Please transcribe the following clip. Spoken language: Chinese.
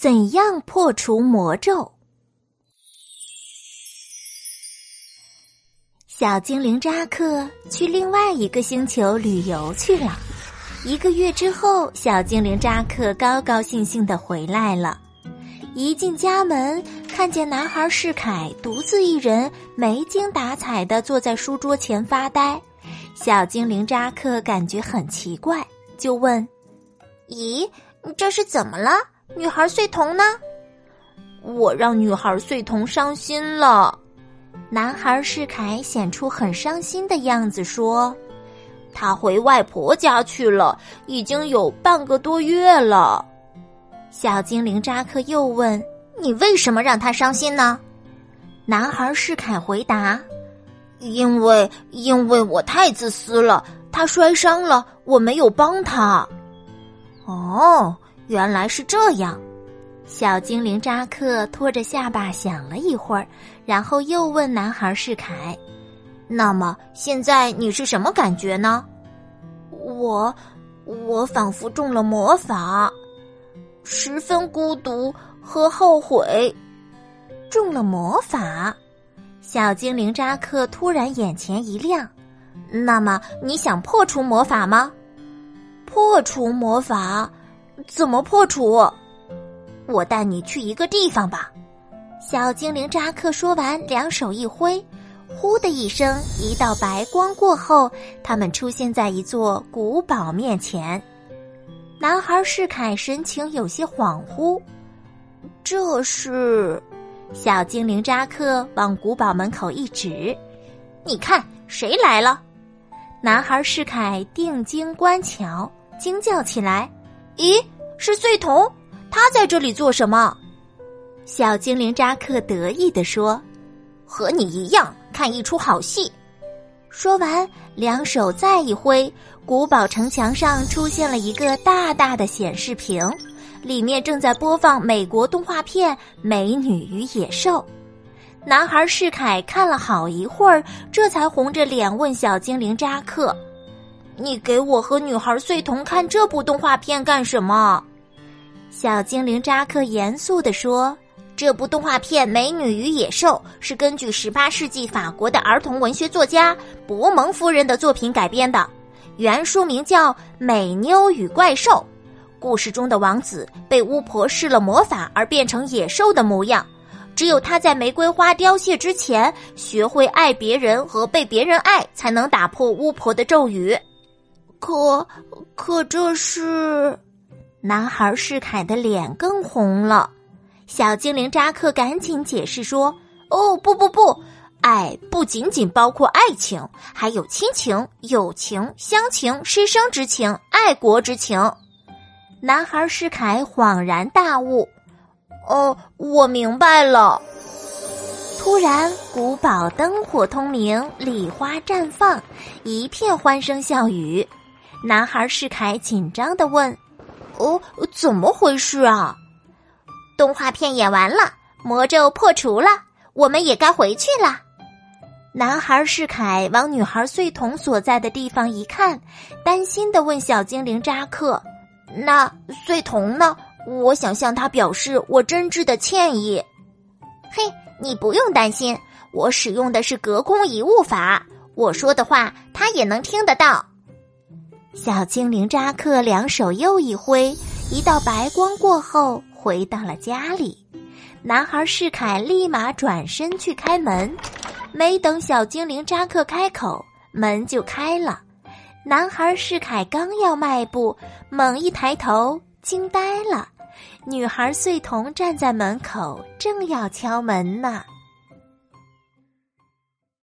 怎样破除魔咒？小精灵扎克去另外一个星球旅游去了。一个月之后，小精灵扎克高高兴兴的回来了。一进家门，看见男孩世凯独自一人，没精打采的坐在书桌前发呆。小精灵扎克感觉很奇怪，就问：“咦，这是怎么了？女孩穗童呢？”“我让女孩穗童伤心了。”男孩世凯显出很伤心的样子，说。他回外婆家去了，已经有半个多月了。小精灵扎克又问：“你为什么让他伤心呢？”男孩世凯回答：“因为因为我太自私了，他摔伤了，我没有帮他。”哦，原来是这样。小精灵扎克拖着下巴想了一会儿，然后又问男孩世凯。那么现在你是什么感觉呢？我，我仿佛中了魔法，十分孤独和后悔。中了魔法，小精灵扎克突然眼前一亮。那么你想破除魔法吗？破除魔法？怎么破除？我带你去一个地方吧。小精灵扎克说完，两手一挥。呼的一声，一道白光过后，他们出现在一座古堡面前。男孩世凯神情有些恍惚。这是，小精灵扎克往古堡门口一指：“你看，谁来了？”男孩世凯定睛观瞧，惊叫起来：“咦，是穗童！他在这里做什么？”小精灵扎克得意地说。和你一样看一出好戏。说完，两手再一挥，古堡城墙上出现了一个大大的显示屏，里面正在播放美国动画片《美女与野兽》。男孩世凯看了好一会儿，这才红着脸问小精灵扎克：“你给我和女孩穗童看这部动画片干什么？”小精灵扎克严肃地说。这部动画片《美女与野兽》是根据十八世纪法国的儿童文学作家博蒙夫人的作品改编的，原书名叫《美妞与怪兽》。故事中的王子被巫婆施了魔法而变成野兽的模样，只有他在玫瑰花凋谢之前学会爱别人和被别人爱，才能打破巫婆的咒语。可，可这是……男孩世凯的脸更红了。小精灵扎克赶紧解释说：“哦，不不不，爱不仅仅包括爱情，还有亲情、友情、乡情、师生之情、爱国之情。”男孩世凯恍然大悟：“哦，我明白了。”突然，古堡灯火通明，礼花绽放，一片欢声笑语。男孩世凯紧张的问：“哦，怎么回事啊？”动画片演完了，魔咒破除了，我们也该回去了。男孩世凯往女孩穗童所在的地方一看，担心的问小精灵扎克：“那穗童呢？我想向他表示我真挚的歉意。”嘿，你不用担心，我使用的是隔空遗物法，我说的话他也能听得到。小精灵扎克两手又一挥，一道白光过后。回到了家里，男孩世凯立马转身去开门，没等小精灵扎克开口，门就开了。男孩世凯刚要迈步，猛一抬头，惊呆了，女孩穗童站在门口，正要敲门呢。